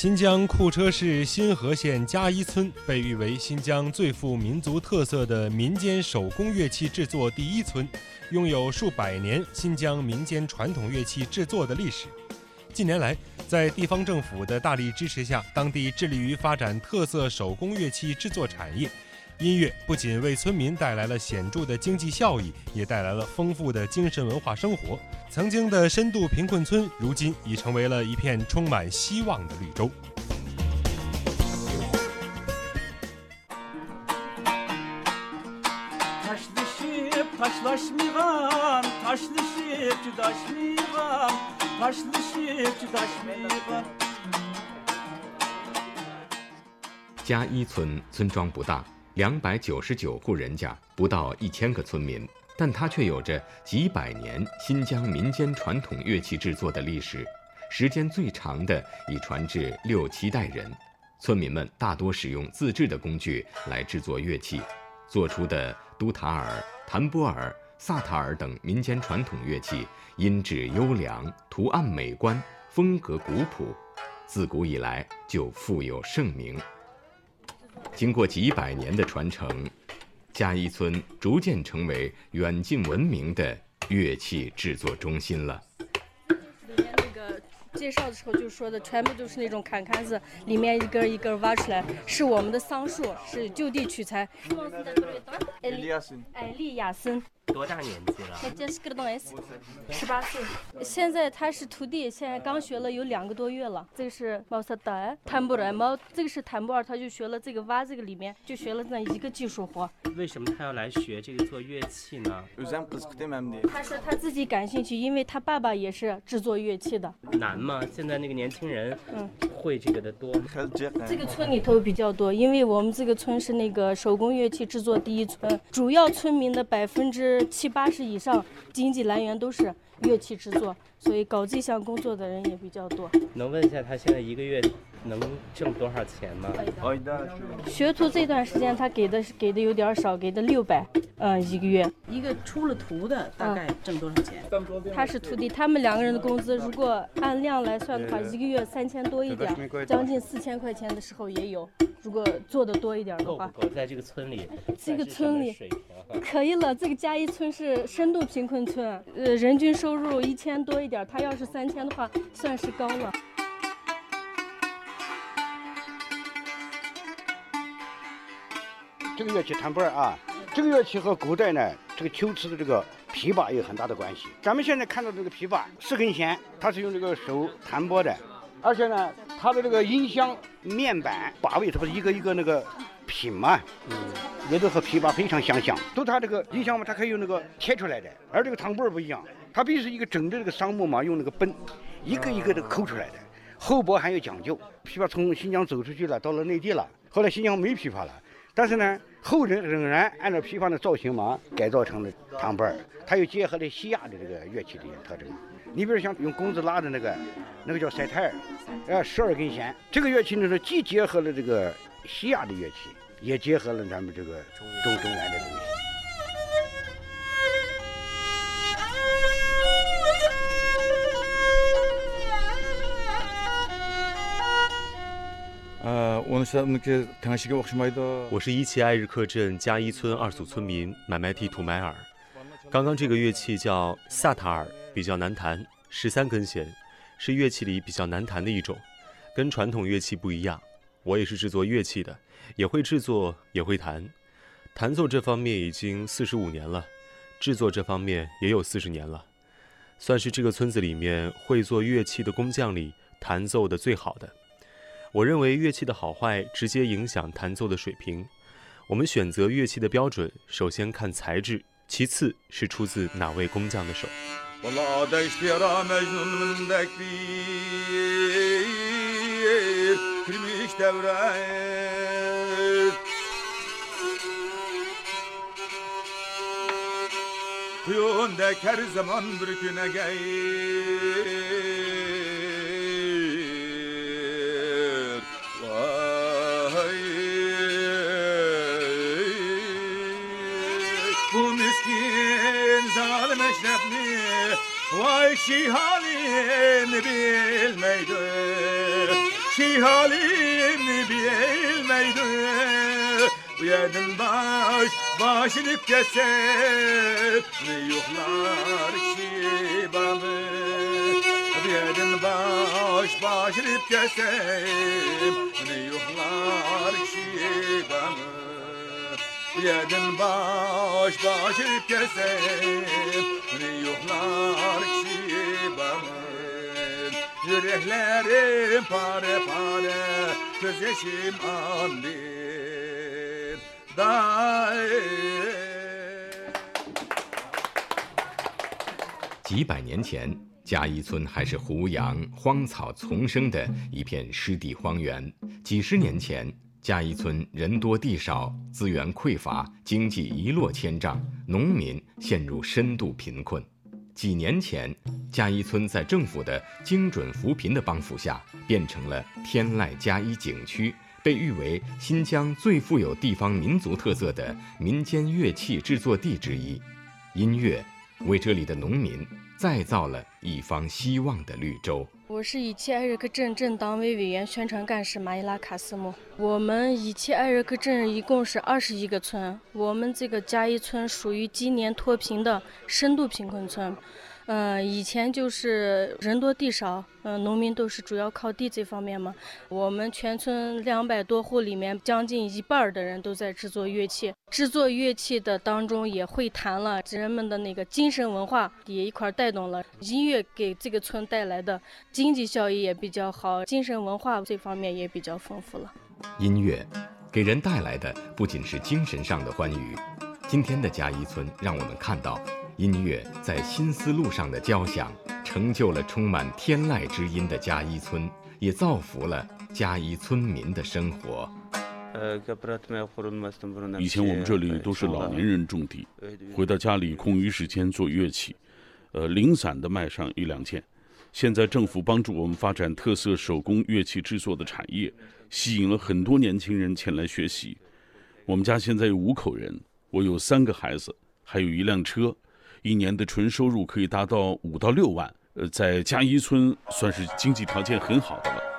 新疆库车市新和县加一村被誉为新疆最富民族特色的民间手工乐器制作第一村，拥有数百年新疆民间传统乐器制作的历史。近年来，在地方政府的大力支持下，当地致力于发展特色手工乐器制作产业。音乐不仅为村民带来了显著的经济效益，也带来了丰富的精神文化生活。曾经的深度贫困村，如今已成为了一片充满希望的绿洲。加一村村庄不大。两百九十九户人家，不到一千个村民，但它却有着几百年新疆民间传统乐器制作的历史，时间最长的已传至六七代人。村民们大多使用自制的工具来制作乐器，做出的都塔尔、弹波尔、萨塔尔等民间传统乐器，音质优良，图案美观，风格古朴，自古以来就富有盛名。经过几百年的传承，嘉义村逐渐成为远近闻名的乐器制作中心了。里面那个介绍的时候就说的，全部都是那种坎坎子，里面一根一根挖出来，是我们的桑树，是就地取材。艾利亚森。艾利亚森。多大年纪了？十八岁。现在他是徒弟，现在刚学了有两个多月了。这个是毛萨达坦布尔，毛这个是坦布尔，他就学了这个挖这个里面，就学了那一个技术活。为什么他要来学这个做乐器呢？他说他自己感兴趣，因为他爸爸也是制作乐器的。难吗？现在那个年轻人，嗯，会这个的多吗？这个村里头比较多，因为我们这个村是那个手工乐器制作第一村，主要村民的百分之。七八十以上经济来源都是乐器制作，所以搞这项工作的人也比较多。能问一下他现在一个月能挣多少钱吗？学徒这段时间他给的是给的有点少，给的六百，嗯，一个月。一个出了徒的大概挣多少钱？他是徒弟，他们两个人的工资如果按量来算的话，一个月三千多一点，将近四千块钱的时候也有。如果做的多一点的话，够不够？在这个村里，这个村里可以了。这个加一村是深度贫困村，呃，人均收入一千多一点，他要是三千的话，算是高了。这个乐器弹拨啊，这个乐器和古代呢，这个秋瓷的这个琵琶有很大的关系。咱们现在看到这个琵琶四根弦，它是用这个手弹拨的，而且呢，它的这个音箱面板把位，它不是一个一个那个品嘛，嗯，也都和琵琶非常相像。都它这个音箱嘛，它可以用那个切出来的，而这个弹拨不一样，它必须是一个整的这个桑木嘛，用那个奔，一个一个的抠出来的，厚薄还有讲究。琵琶从新疆走出去了，到了内地了，后来新疆没琵琶了，但是呢。后人仍然按照琵琶的造型嘛，改造成了唐拨儿，它又结合了西亚的这个乐器的一些特征。你比如像用弓子拉的那个，那个叫塞泰尔，呃，十二根弦。这个乐器呢是既结合了这个西亚的乐器，也结合了咱们这个中中原的东西。我是那个唐西我是伊奇艾日克镇加伊村二组村民买买蒂图买尔。刚刚这个乐器叫萨塔尔，比较难弹，十三根弦，是乐器里比较难弹的一种，跟传统乐器不一样。我也是制作乐器的，也会制作，也会弹。弹奏这方面已经四十五年了，制作这方面也有四十年了，算是这个村子里面会做乐器的工匠里弹奏的最好的。我认为乐器的好坏直接影响弹奏的水平。我们选择乐器的标准，首先看材质，其次是出自哪位工匠的手。Bu miskin zalim eşrefni Vay şihalim bilmeydi Şihalim bilmeydi Bu yedin baş başını kesip Yuhlar şibalı Bu yedin baş başını kesip 几百年前，加一村还是胡杨荒草丛生的一片湿地荒原。几十年前，加一村人多地少，资源匮乏，经济一落千丈，农民陷入深度贫困。几年前，加一村在政府的精准扶贫的帮扶下，变成了天籁加一景区，被誉为新疆最富有地方民族特色的民间乐器制作地之一。音乐为这里的农民再造了一方希望的绿洲。我是伊切艾热克镇镇党委委员、宣传干事马伊拉卡斯木。我们伊切艾热克镇一共是二十一个村，我们这个加一村属于今年脱贫的深度贫困村。呃，以前就是人多地少，嗯、农民都是主要靠地这方面嘛。我们全村两百多户里面，将近一半的人都在制作乐器。制作乐器的当中也会弹了，人们的那个精神文化也一块带动了。音乐给这个村带来的经济效益也比较好，精神文化这方面也比较丰富了。音乐给人带来的不仅是精神上的欢愉，今天的加一村让我们看到，音乐在新思路上的交响，成就了充满天籁之音的加一村，也造福了加一村民的生活。以前我们这里都是老年人种地，回到家里空余时间做乐器，呃，零散的卖上一两件。现在政府帮助我们发展特色手工乐器制作的产业，吸引了很多年轻人前来学习。我们家现在有五口人，我有三个孩子，还有一辆车，一年的纯收入可以达到五到六万。呃，在加一村算是经济条件很好的了。